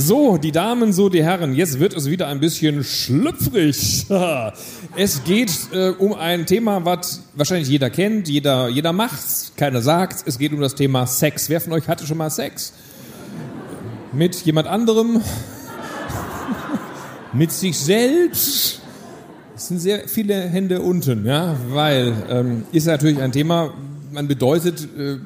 So, die Damen, so die Herren, jetzt wird es wieder ein bisschen schlüpfrig. Es geht äh, um ein Thema, was wahrscheinlich jeder kennt, jeder, jeder macht's, keiner sagt's. Es geht um das Thema Sex. Wer von euch hatte schon mal Sex? Mit jemand anderem? Mit sich selbst? Es sind sehr viele Hände unten, ja, weil ähm, ist natürlich ein Thema, man bedeutet, äh,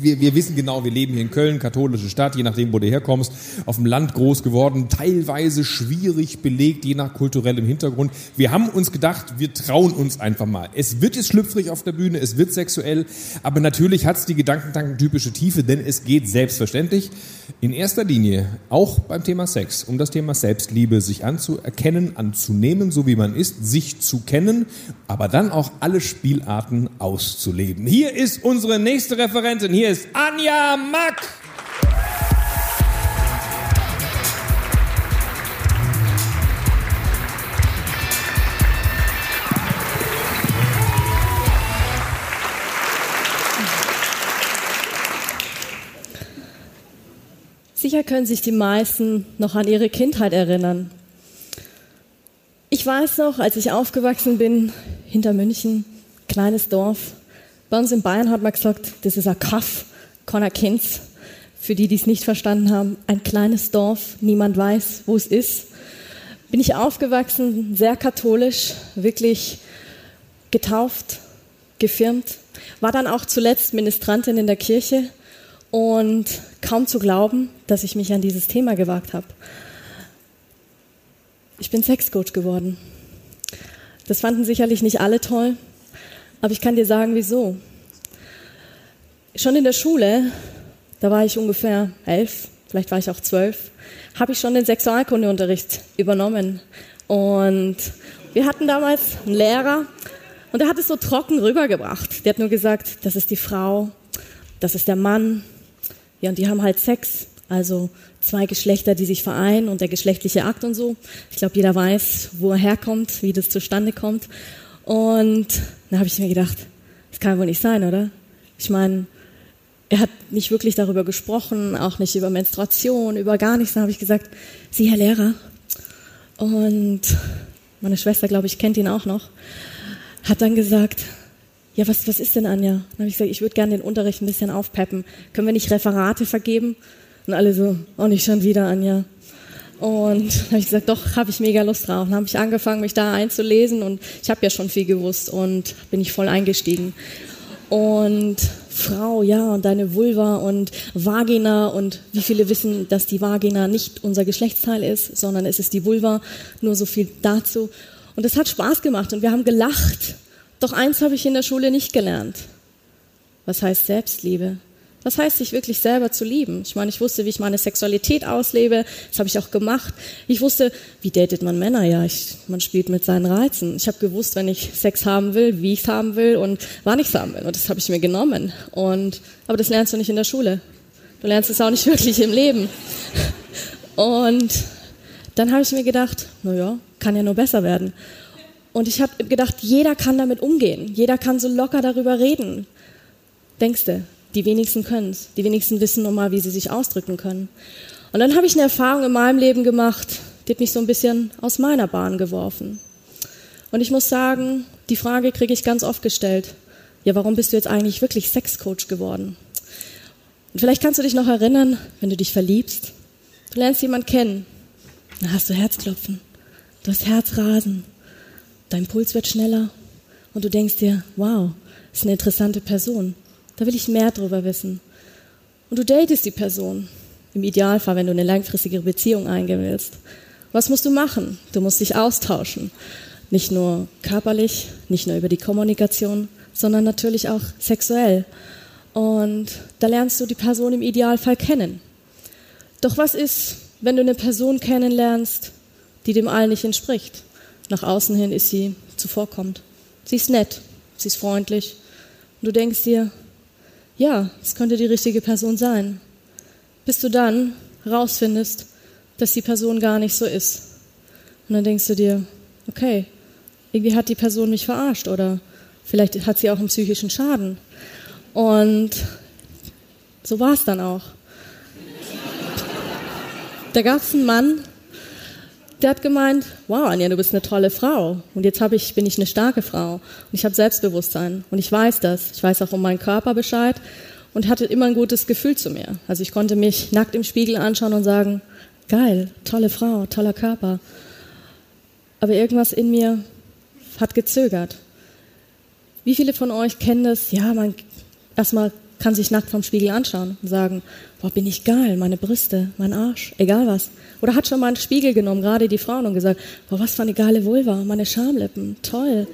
wir, wir wissen genau, wir leben hier in Köln, katholische Stadt, je nachdem, wo du herkommst, auf dem Land groß geworden, teilweise schwierig belegt, je nach kulturellem Hintergrund. Wir haben uns gedacht, wir trauen uns einfach mal. Es wird jetzt schlüpfrig auf der Bühne, es wird sexuell, aber natürlich hat es die gedankentanken-typische Tiefe, denn es geht selbstverständlich in erster Linie auch beim Thema Sex um das Thema Selbstliebe, sich anzuerkennen, anzunehmen, so wie man ist, sich zu kennen, aber dann auch alle Spielarten auszuleben. Hier ist unsere nächste Referentin, hier ist Anja Mack. Sicher können sich die meisten noch an ihre Kindheit erinnern. Ich weiß noch, als ich aufgewachsen bin, hinter München, kleines Dorf. Bei uns in Bayern hat man gesagt, das ist ein Kaff, keiner kennt's. Für die, die es nicht verstanden haben, ein kleines Dorf, niemand weiß, wo es ist. Bin ich aufgewachsen, sehr katholisch, wirklich getauft, gefirmt, war dann auch zuletzt Ministrantin in der Kirche und kaum zu glauben, dass ich mich an dieses Thema gewagt habe. Ich bin Sexcoach geworden. Das fanden sicherlich nicht alle toll, aber ich kann dir sagen, wieso. Schon in der Schule, da war ich ungefähr elf, vielleicht war ich auch zwölf, habe ich schon den Sexualkundeunterricht übernommen. Und wir hatten damals einen Lehrer und der hat es so trocken rübergebracht. Der hat nur gesagt, das ist die Frau, das ist der Mann, ja, und die haben halt Sex, also zwei Geschlechter, die sich vereinen und der geschlechtliche Akt und so. Ich glaube, jeder weiß, wo er herkommt, wie das zustande kommt. Und da habe ich mir gedacht, das kann wohl nicht sein, oder? Ich meine, er hat nicht wirklich darüber gesprochen, auch nicht über Menstruation, über gar nichts. Dann habe ich gesagt, Sie, Herr Lehrer. Und meine Schwester, glaube ich, kennt ihn auch noch, hat dann gesagt, ja, was, was ist denn, Anja? Dann habe ich gesagt, ich würde gerne den Unterricht ein bisschen aufpeppen. Können wir nicht Referate vergeben? Und alle so, oh, nicht schon wieder, Anja. Und habe ich gesagt, doch, habe ich mega Lust drauf. Dann habe ich angefangen, mich da einzulesen und ich habe ja schon viel gewusst und bin ich voll eingestiegen. Und Frau, ja, und deine Vulva und Vagina und wie viele wissen, dass die Vagina nicht unser Geschlechtsteil ist, sondern es ist die Vulva. Nur so viel dazu. Und es hat Spaß gemacht und wir haben gelacht doch eins habe ich in der Schule nicht gelernt. Was heißt Selbstliebe? Was heißt, sich wirklich selber zu lieben? Ich meine, ich wusste, wie ich meine Sexualität auslebe. Das habe ich auch gemacht. Ich wusste, wie datet man Männer? Ja, ich, man spielt mit seinen Reizen. Ich habe gewusst, wenn ich Sex haben will, wie ich es haben will und wann ich es haben will. Und das habe ich mir genommen. Und, aber das lernst du nicht in der Schule. Du lernst es auch nicht wirklich im Leben. Und dann habe ich mir gedacht, na ja, kann ja nur besser werden. Und ich habe gedacht, jeder kann damit umgehen. Jeder kann so locker darüber reden. Denkst du? Die wenigsten können es. Die wenigsten wissen nochmal, wie sie sich ausdrücken können. Und dann habe ich eine Erfahrung in meinem Leben gemacht, die hat mich so ein bisschen aus meiner Bahn geworfen. Und ich muss sagen, die Frage kriege ich ganz oft gestellt. Ja, warum bist du jetzt eigentlich wirklich Sexcoach geworden? Und vielleicht kannst du dich noch erinnern, wenn du dich verliebst. Du lernst jemanden kennen. Dann hast du Herzklopfen. Du hast Herzrasen dein Puls wird schneller und du denkst dir, wow, ist eine interessante Person. Da will ich mehr drüber wissen. Und du datest die Person. Im Idealfall, wenn du eine langfristige Beziehung eingehen willst. Was musst du machen? Du musst dich austauschen. Nicht nur körperlich, nicht nur über die Kommunikation, sondern natürlich auch sexuell. Und da lernst du die Person im Idealfall kennen. Doch was ist, wenn du eine Person kennenlernst, die dem allen nicht entspricht? Nach außen hin ist sie zuvorkommt. Sie ist nett, sie ist freundlich. Und du denkst dir, ja, es könnte die richtige Person sein. Bis du dann herausfindest, dass die Person gar nicht so ist. Und dann denkst du dir, okay, irgendwie hat die Person mich verarscht oder vielleicht hat sie auch einen psychischen Schaden. Und so war es dann auch. da gab es einen Mann, der hat gemeint, wow, Anja, du bist eine tolle Frau. Und jetzt hab ich, bin ich eine starke Frau. Und ich habe Selbstbewusstsein. Und ich weiß das. Ich weiß auch um meinen Körper Bescheid. Und hatte immer ein gutes Gefühl zu mir. Also ich konnte mich nackt im Spiegel anschauen und sagen, geil, tolle Frau, toller Körper. Aber irgendwas in mir hat gezögert. Wie viele von euch kennen das? Ja, man erstmal kann sich nackt vom Spiegel anschauen und sagen, boah, bin ich geil, meine Brüste, mein Arsch, egal was. Oder hat schon mal einen Spiegel genommen, gerade die Frauen, und gesagt, boah, was für eine geile Vulva, meine Schamlippen, toll.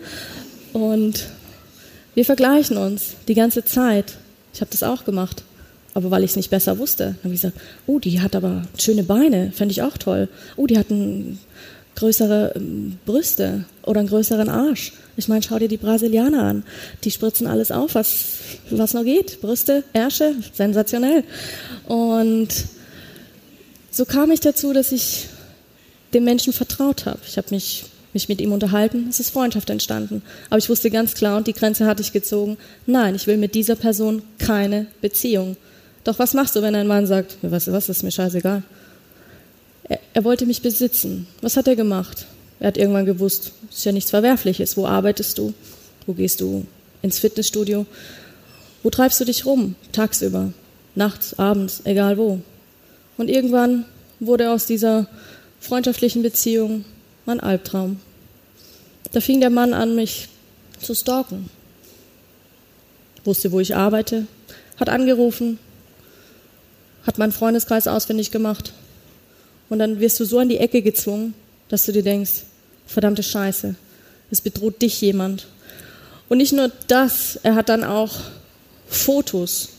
Und wir vergleichen uns die ganze Zeit. Ich habe das auch gemacht. Aber weil ich es nicht besser wusste, habe ich gesagt, oh, die hat aber schöne Beine, fände ich auch toll. Oh, die hat ein, größere ähm, Brüste oder einen größeren Arsch. Ich meine, schau dir die Brasilianer an. Die spritzen alles auf, was, was noch geht. Brüste, Ärsche, sensationell. Und so kam ich dazu, dass ich dem Menschen vertraut habe. Ich habe mich, mich mit ihm unterhalten. Es ist Freundschaft entstanden. Aber ich wusste ganz klar, und die Grenze hatte ich gezogen, nein, ich will mit dieser Person keine Beziehung. Doch was machst du, wenn ein Mann sagt, was, was ist mir scheißegal? Er, er wollte mich besitzen. Was hat er gemacht? Er hat irgendwann gewusst, es ist ja nichts Verwerfliches. Wo arbeitest du? Wo gehst du ins Fitnessstudio? Wo treibst du dich rum? Tagsüber, nachts, abends, egal wo. Und irgendwann wurde aus dieser freundschaftlichen Beziehung mein Albtraum. Da fing der Mann an, mich zu stalken. Wusste, wo ich arbeite, hat angerufen, hat meinen Freundeskreis ausfindig gemacht. Und dann wirst du so an die Ecke gezwungen, dass du dir denkst, verdammte Scheiße, es bedroht dich jemand. Und nicht nur das, er hat dann auch Fotos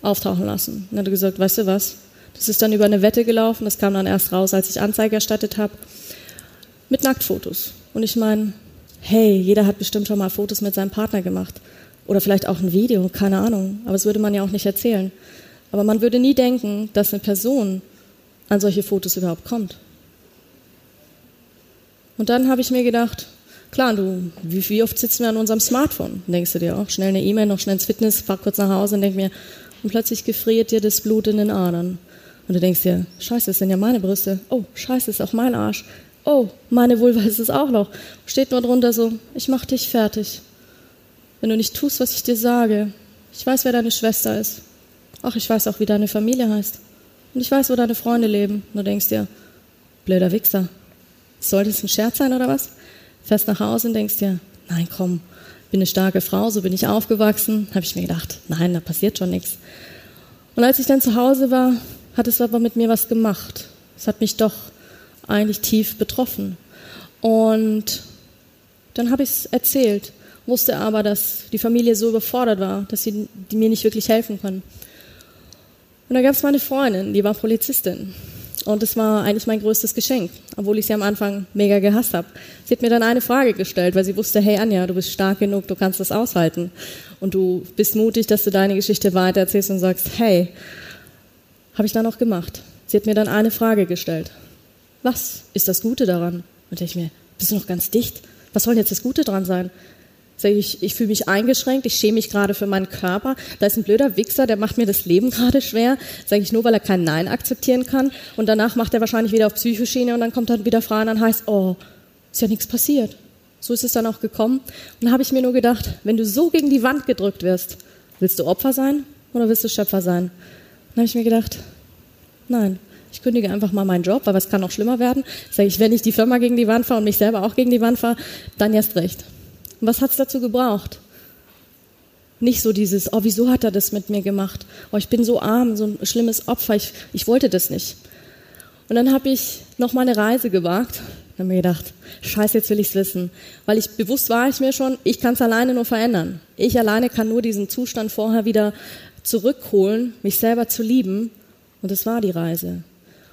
auftauchen lassen. Und er hat gesagt, weißt du was, das ist dann über eine Wette gelaufen, das kam dann erst raus, als ich Anzeige erstattet habe, mit Nacktfotos. Und ich meine, hey, jeder hat bestimmt schon mal Fotos mit seinem Partner gemacht. Oder vielleicht auch ein Video, keine Ahnung. Aber das würde man ja auch nicht erzählen. Aber man würde nie denken, dass eine Person an solche Fotos überhaupt kommt. Und dann habe ich mir gedacht, klar, du, wie, wie, oft sitzen wir an unserem Smartphone? denkst du dir auch, schnell eine E-Mail, noch schnell ins Fitness, fahr kurz nach Hause und denk mir, und plötzlich gefriert dir das Blut in den Adern. Und du denkst dir, scheiße, das sind ja meine Brüste. Oh, scheiße, das ist auch mein Arsch. Oh, meine Vulva ist es auch noch. Steht nur drunter so, ich mach dich fertig. Wenn du nicht tust, was ich dir sage. Ich weiß, wer deine Schwester ist. Ach, ich weiß auch, wie deine Familie heißt. Und ich weiß, wo deine Freunde leben. Und du denkst dir, blöder Wichser. Soll das ein Scherz sein oder was? Fährst nach Hause und denkst dir, nein, komm, bin eine starke Frau, so bin ich aufgewachsen. Habe ich mir gedacht, nein, da passiert schon nichts. Und als ich dann zu Hause war, hat es aber mit mir was gemacht. Es hat mich doch eigentlich tief betroffen. Und dann habe ich es erzählt, wusste aber, dass die Familie so überfordert war, dass sie mir nicht wirklich helfen können. Und da gab es meine Freundin, die war Polizistin. Und es war eigentlich mein größtes Geschenk, obwohl ich sie am Anfang mega gehasst habe. Sie hat mir dann eine Frage gestellt, weil sie wusste, hey Anja, du bist stark genug, du kannst das aushalten. Und du bist mutig, dass du deine Geschichte weitererzählst und sagst, hey, habe ich dann auch gemacht. Sie hat mir dann eine Frage gestellt. Was ist das Gute daran? Und ich mir, bist du noch ganz dicht? Was soll jetzt das Gute dran sein? Sag ich, ich fühle mich eingeschränkt, ich schäme mich gerade für meinen Körper. Da ist ein blöder Wichser, der macht mir das Leben gerade schwer. Sage ich nur, weil er kein Nein akzeptieren kann. Und danach macht er wahrscheinlich wieder auf Psychoschiene und dann kommt er wieder frei und dann heißt, oh, ist ja nichts passiert. So ist es dann auch gekommen. Und dann habe ich mir nur gedacht, wenn du so gegen die Wand gedrückt wirst, willst du Opfer sein oder willst du Schöpfer sein? Dann habe ich mir gedacht, nein, ich kündige einfach mal meinen Job, weil es kann noch schlimmer werden. Sage ich, wenn ich die Firma gegen die Wand fahre und mich selber auch gegen die Wand fahre, dann erst recht. Und was hat es dazu gebraucht? Nicht so dieses, oh, wieso hat er das mit mir gemacht? Oh, ich bin so arm, so ein schlimmes Opfer, ich, ich wollte das nicht. Und dann habe ich noch mal eine Reise gewagt. Dann habe mir gedacht, scheiße, jetzt will ich's wissen. Weil ich bewusst war ich mir schon, ich kann es alleine nur verändern. Ich alleine kann nur diesen Zustand vorher wieder zurückholen, mich selber zu lieben. Und das war die Reise.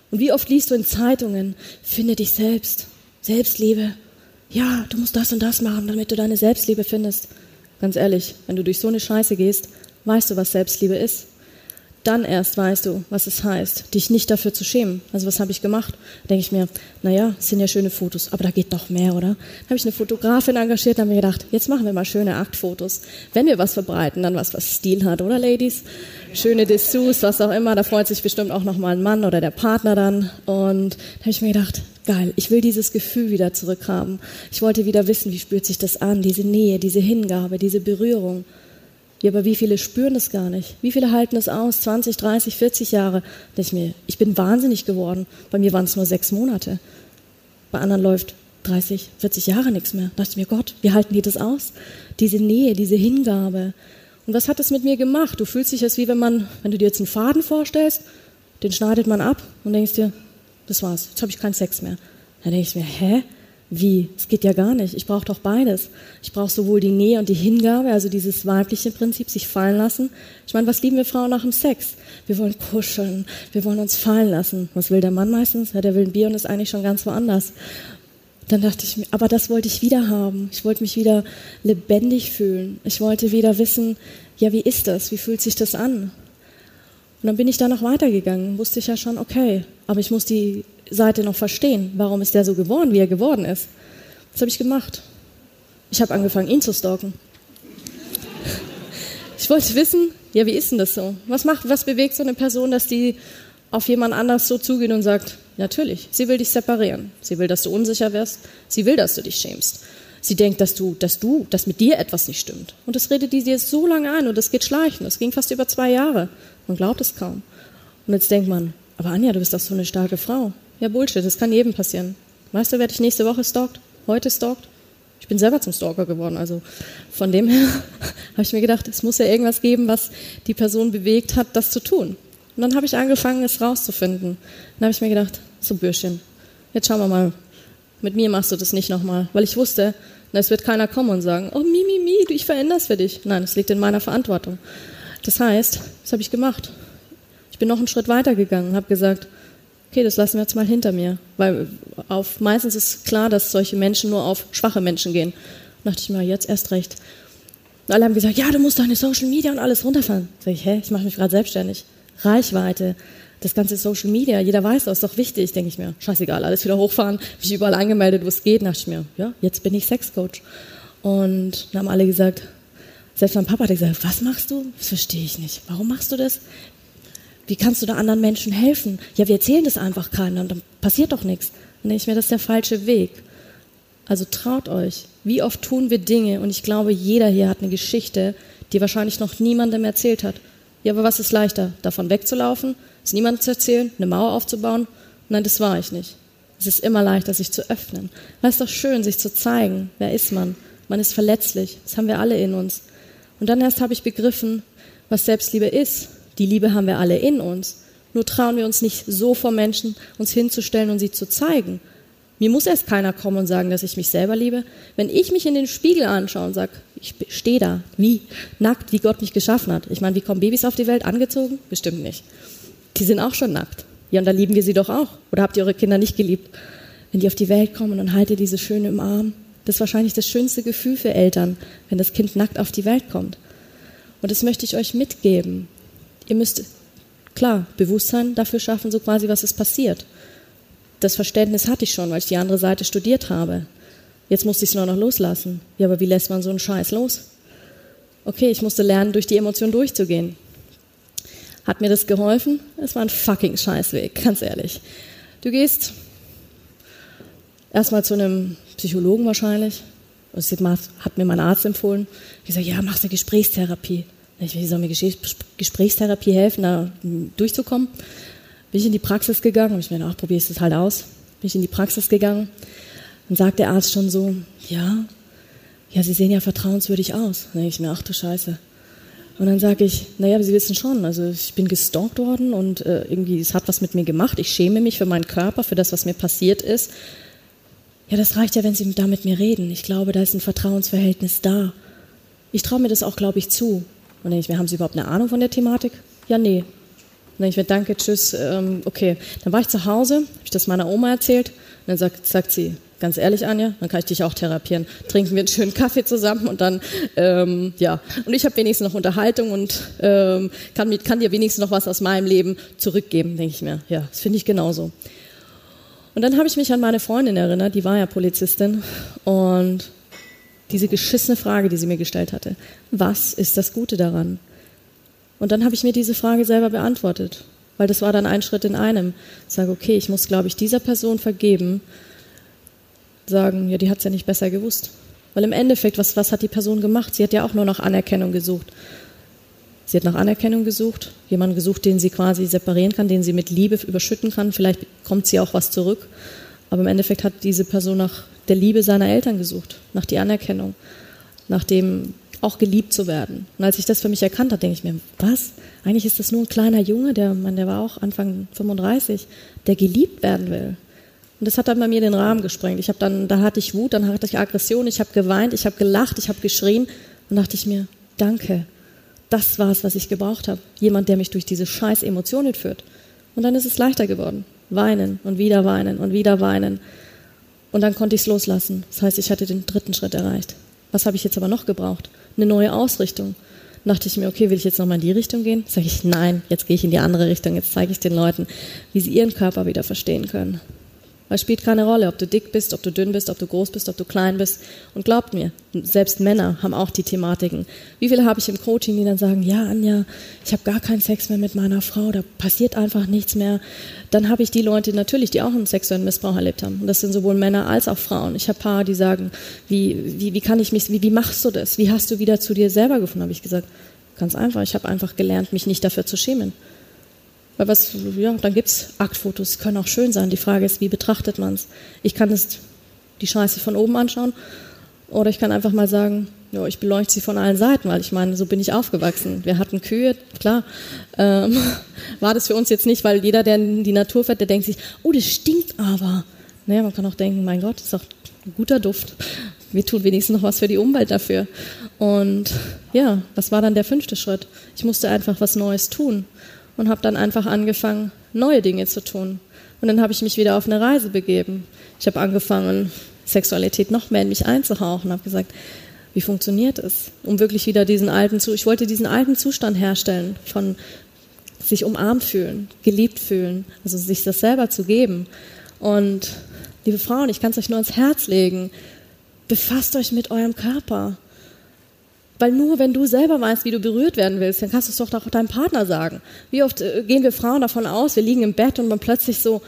Und wie oft liest du in Zeitungen, finde dich selbst, Selbstliebe. Ja, du musst das und das machen, damit du deine Selbstliebe findest. Ganz ehrlich, wenn du durch so eine Scheiße gehst, weißt du, was Selbstliebe ist. dann erst weißt du, was es heißt, dich nicht dafür zu schämen. Also was habe ich gemacht? Denke ich mir, naja, es sind ja schöne Fotos, aber da geht noch mehr, oder? Dann habe ich eine Fotografin engagiert und habe mir gedacht, jetzt machen wir mal schöne Aktfotos. Wenn wir was verbreiten, dann was, was Stil hat, oder Ladies? Schöne Dessous, was auch immer, da freut sich bestimmt auch noch mal ein Mann oder der Partner dann. Und da habe ich mir gedacht, geil, ich will dieses Gefühl wieder zurückhaben. Ich wollte wieder wissen, wie spürt sich das an, diese Nähe, diese Hingabe, diese Berührung. Ja, aber wie viele spüren das gar nicht? Wie viele halten das aus? 20, 30, 40 Jahre? Da ich mir, ich bin wahnsinnig geworden. Bei mir waren es nur sechs Monate. Bei anderen läuft 30, 40 Jahre nichts mehr. Da dachte ich mir, Gott, wie halten die das aus? Diese Nähe, diese Hingabe. Und was hat das mit mir gemacht? Du fühlst dich jetzt wie wenn man, wenn du dir jetzt einen Faden vorstellst, den schneidet man ab und denkst dir, das war's, jetzt habe ich keinen Sex mehr. Dann denke ich mir, hä? Wie? Es geht ja gar nicht. Ich brauche doch beides. Ich brauche sowohl die Nähe und die Hingabe, also dieses weibliche Prinzip, sich fallen lassen. Ich meine, was lieben wir Frauen nach dem Sex? Wir wollen kuscheln, wir wollen uns fallen lassen. Was will der Mann meistens? Ja, der will ein Bier und ist eigentlich schon ganz woanders. Dann dachte ich mir, aber das wollte ich wieder haben. Ich wollte mich wieder lebendig fühlen. Ich wollte wieder wissen, ja, wie ist das? Wie fühlt sich das an? Und dann bin ich da noch weitergegangen. Wusste ich ja schon, okay, aber ich muss die Seite noch verstehen. Warum ist der so geworden, wie er geworden ist? Was habe ich gemacht? Ich habe angefangen, ihn zu stalken. Ich wollte wissen, ja, wie ist denn das so? Was macht, was bewegt so eine Person, dass die auf jemand anders so zugeht und sagt, natürlich, sie will dich separieren. Sie will, dass du unsicher wirst. Sie will, dass du dich schämst. Sie denkt, dass du, dass du, dass mit dir etwas nicht stimmt. Und das redet die dir so lange ein und das geht schleichen. Das ging fast über zwei Jahre. Man glaubt es kaum. Und jetzt denkt man, aber Anja, du bist doch so eine starke Frau. Ja, Bullshit, das kann jedem passieren. Weißt du, wer dich nächste Woche stalkt? Heute stalkt? Ich bin selber zum Stalker geworden. Also von dem her habe ich mir gedacht, es muss ja irgendwas geben, was die Person bewegt hat, das zu tun. Und dann habe ich angefangen, es rauszufinden. Dann habe ich mir gedacht, so Bürschchen, jetzt schauen wir mal, mit mir machst du das nicht nochmal. Weil ich wusste, es wird keiner kommen und sagen, oh Mimi, mi, mi, ich verändere es für dich. Nein, es liegt in meiner Verantwortung. Das heißt, was habe ich gemacht? Ich bin noch einen Schritt weiter gegangen, habe gesagt, okay, das lassen wir jetzt mal hinter mir. Weil auf, meistens ist klar, dass solche Menschen nur auf schwache Menschen gehen. Da dachte ich mir, jetzt erst recht. Und alle haben gesagt, ja, du musst deine Social Media und alles runterfahren. Sag ich, hä, ich mache mich gerade selbstständig. Reichweite, das ganze Social Media, jeder weiß das, ist doch wichtig, denke ich mir. Scheißegal, alles wieder hochfahren, mich überall angemeldet, wo es geht, dachte ich mir, ja, jetzt bin ich Sexcoach. Und dann haben alle gesagt, selbst mein Papa hat gesagt, was machst du? Das verstehe ich nicht. Warum machst du das? Wie kannst du da anderen Menschen helfen? Ja, wir erzählen das einfach keiner dann passiert doch nichts. Dann denke ich mir, das ist der falsche Weg. Also traut euch. Wie oft tun wir Dinge und ich glaube, jeder hier hat eine Geschichte, die wahrscheinlich noch niemandem erzählt hat. Ja, aber was ist leichter? Davon wegzulaufen, es niemandem zu erzählen, eine Mauer aufzubauen? Nein, das war ich nicht. Es ist immer leichter, sich zu öffnen. Es ist doch schön, sich zu zeigen. Wer ist man? Man ist verletzlich. Das haben wir alle in uns. Und dann erst habe ich begriffen, was Selbstliebe ist. Die Liebe haben wir alle in uns. Nur trauen wir uns nicht so vor Menschen uns hinzustellen und sie zu zeigen. Mir muss erst keiner kommen und sagen, dass ich mich selber liebe. Wenn ich mich in den Spiegel anschaue und sage, ich stehe da, wie nackt, wie Gott mich geschaffen hat. Ich meine, wie kommen Babys auf die Welt angezogen? Bestimmt nicht. Die sind auch schon nackt. Ja, und da lieben wir sie doch auch. Oder habt ihr eure Kinder nicht geliebt? Wenn die auf die Welt kommen und dann haltet ihr diese Schöne im Arm. Das ist wahrscheinlich das schönste Gefühl für Eltern, wenn das Kind nackt auf die Welt kommt. Und das möchte ich euch mitgeben. Ihr müsst, klar, Bewusstsein dafür schaffen, so quasi, was ist passiert. Das Verständnis hatte ich schon, weil ich die andere Seite studiert habe. Jetzt musste ich es nur noch loslassen. Ja, aber wie lässt man so einen Scheiß los? Okay, ich musste lernen, durch die Emotion durchzugehen. Hat mir das geholfen? Es war ein fucking Scheißweg, ganz ehrlich. Du gehst erstmal zu einem Psychologen wahrscheinlich. Das hat mir mein Arzt empfohlen. Ich sage, ja, mach eine Gesprächstherapie. Ich wie soll mir Gesprächstherapie helfen, da durchzukommen? Bin ich in die Praxis gegangen, habe ich mir gedacht, probiere ich das halt aus. Bin ich in die Praxis gegangen, dann sagt der Arzt schon so, ja, ja, Sie sehen ja vertrauenswürdig aus. Dann denke ich mir, ach du Scheiße. Und dann sage ich, naja, Sie wissen schon, also ich bin gestalkt worden und äh, irgendwie, es hat was mit mir gemacht. Ich schäme mich für meinen Körper, für das, was mir passiert ist. Ja, das reicht ja, wenn Sie da mit mir reden. Ich glaube, da ist ein Vertrauensverhältnis da. Ich traue mir das auch, glaube ich, zu. Und denke ich mir, haben Sie überhaupt eine Ahnung von der Thematik? Ja, nee. Und denke ich mir, danke, tschüss, ähm, okay. Dann war ich zu Hause, habe ich das meiner Oma erzählt. Und dann sagt, sagt sie, Ganz ehrlich, Anja, dann kann ich dich auch therapieren. Trinken wir einen schönen Kaffee zusammen und dann, ähm, ja. Und ich habe wenigstens noch Unterhaltung und ähm, kann, kann dir wenigstens noch was aus meinem Leben zurückgeben, denke ich mir. Ja, das finde ich genauso. Und dann habe ich mich an meine Freundin erinnert, die war ja Polizistin und diese geschissene Frage, die sie mir gestellt hatte. Was ist das Gute daran? Und dann habe ich mir diese Frage selber beantwortet, weil das war dann ein Schritt in einem. Ich sage, okay, ich muss, glaube ich, dieser Person vergeben, sagen, ja, die hat es ja nicht besser gewusst. Weil im Endeffekt, was, was hat die Person gemacht? Sie hat ja auch nur nach Anerkennung gesucht. Sie hat nach Anerkennung gesucht, jemanden gesucht, den sie quasi separieren kann, den sie mit Liebe überschütten kann. Vielleicht kommt sie auch was zurück. Aber im Endeffekt hat diese Person nach der Liebe seiner Eltern gesucht, nach der Anerkennung, nach dem auch geliebt zu werden. Und als ich das für mich erkannt habe, denke ich mir, was? Eigentlich ist das nur ein kleiner Junge, der, man, der war auch Anfang 35, der geliebt werden will. Und das hat dann bei mir den Rahmen gesprengt. Ich habe dann, da hatte ich Wut, dann hatte ich Aggression, ich habe geweint, ich habe gelacht, ich habe geschrien und dachte ich mir, danke. Das war es, was ich gebraucht habe. Jemand, der mich durch diese scheiß Emotionen führt. Und dann ist es leichter geworden. Weinen und wieder weinen und wieder weinen. Und dann konnte ich es loslassen. Das heißt, ich hatte den dritten Schritt erreicht. Was habe ich jetzt aber noch gebraucht? Eine neue Ausrichtung. Dachte ich mir, okay, will ich jetzt nochmal in die Richtung gehen? Sage ich, nein, jetzt gehe ich in die andere Richtung. Jetzt zeige ich den Leuten, wie sie ihren Körper wieder verstehen können. Weil es spielt keine Rolle, ob du dick bist, ob du dünn bist, ob du groß bist, ob du klein bist. Und glaubt mir, selbst Männer haben auch die Thematiken. Wie viele habe ich im Coaching, die dann sagen, ja, Anja, ich habe gar keinen Sex mehr mit meiner Frau, da passiert einfach nichts mehr. Dann habe ich die Leute natürlich, die auch einen sexuellen Missbrauch erlebt haben. Und das sind sowohl Männer als auch Frauen. Ich habe Paare, die sagen, wie, wie, wie kann ich mich, wie, wie machst du das? Wie hast du wieder zu dir selber gefunden? Habe ich gesagt, ganz einfach. Ich habe einfach gelernt, mich nicht dafür zu schämen. Weil was, ja, dann gibt's Aktfotos, können auch schön sein. Die Frage ist, wie betrachtet man's? Ich kann es die Scheiße von oben anschauen oder ich kann einfach mal sagen, ja, ich beleuchte sie von allen Seiten, weil ich meine, so bin ich aufgewachsen. Wir hatten Kühe, klar. Ähm, war das für uns jetzt nicht, weil jeder, der in die Natur fährt, der denkt sich, oh, das stinkt aber. Naja, man kann auch denken, mein Gott, das ist doch ein guter Duft. Wir tun wenigstens noch was für die Umwelt dafür. Und ja, was war dann der fünfte Schritt? Ich musste einfach was Neues tun und habe dann einfach angefangen, neue Dinge zu tun. Und dann habe ich mich wieder auf eine Reise begeben. Ich habe angefangen, Sexualität noch mehr in mich einzuhauchen, habe gesagt, wie funktioniert es, um wirklich wieder diesen alten Zustand, ich wollte diesen alten Zustand herstellen von sich umarmt fühlen, geliebt fühlen, also sich das selber zu geben. Und liebe Frauen, ich kann es euch nur ans Herz legen, befasst euch mit eurem Körper. Weil nur wenn du selber weißt, wie du berührt werden willst, dann kannst du es doch auch deinem Partner sagen. Wie oft äh, gehen wir Frauen davon aus, wir liegen im Bett und man plötzlich so,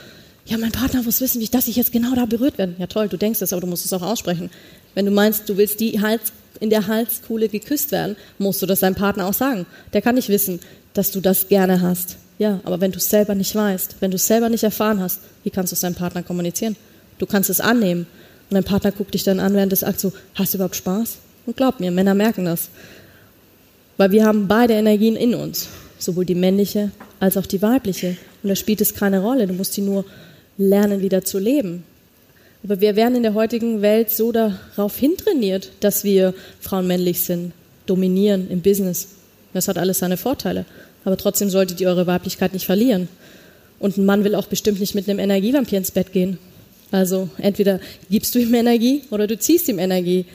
ja, mein Partner muss wissen, dass ich jetzt genau da berührt werde. Ja toll, du denkst es, aber du musst es auch aussprechen. Wenn du meinst, du willst die Hals, in der Halskuhle geküsst werden, musst du das deinem Partner auch sagen. Der kann nicht wissen, dass du das gerne hast. Ja, aber wenn du es selber nicht weißt, wenn du es selber nicht erfahren hast, wie kannst du es deinem Partner kommunizieren? Du kannst es annehmen. Und dein Partner guckt dich dann an während des Akts so, hast du überhaupt Spaß? Und glaubt mir, Männer merken das. Weil wir haben beide Energien in uns, sowohl die männliche als auch die weibliche. Und da spielt es keine Rolle, du musst sie nur lernen, wieder zu leben. Aber wir werden in der heutigen Welt so darauf hintrainiert, dass wir Frauen männlich sind, dominieren im Business. Das hat alles seine Vorteile. Aber trotzdem solltet ihr eure Weiblichkeit nicht verlieren. Und ein Mann will auch bestimmt nicht mit einem Energievampir ins Bett gehen. Also entweder gibst du ihm Energie oder du ziehst ihm Energie.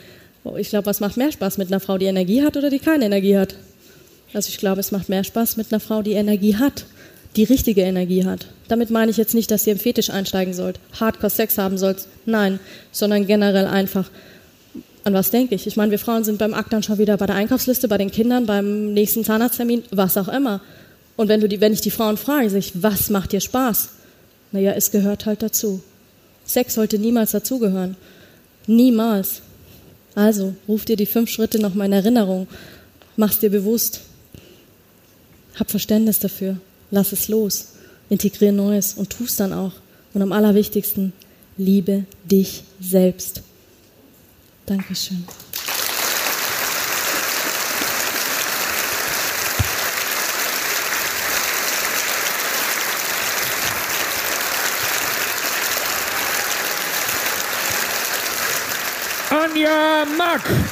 Ich glaube, was macht mehr Spaß mit einer Frau, die Energie hat oder die keine Energie hat? Also ich glaube, es macht mehr Spaß mit einer Frau, die Energie hat, die richtige Energie hat. Damit meine ich jetzt nicht, dass ihr im Fetisch einsteigen sollt, Hardcore-Sex haben sollt, nein, sondern generell einfach, an was denke ich? Ich meine, wir Frauen sind beim Akt dann schon wieder bei der Einkaufsliste, bei den Kindern, beim nächsten Zahnarzttermin, was auch immer. Und wenn, du die, wenn ich die Frauen frage, sage ich, was macht dir Spaß? Naja, es gehört halt dazu. Sex sollte niemals dazugehören. Niemals. Also ruf dir die fünf Schritte nochmal in Erinnerung, mach's dir bewusst, hab Verständnis dafür, lass es los, integriere Neues und tu es dann auch. Und am allerwichtigsten, liebe dich selbst. Dankeschön. Anja Mack.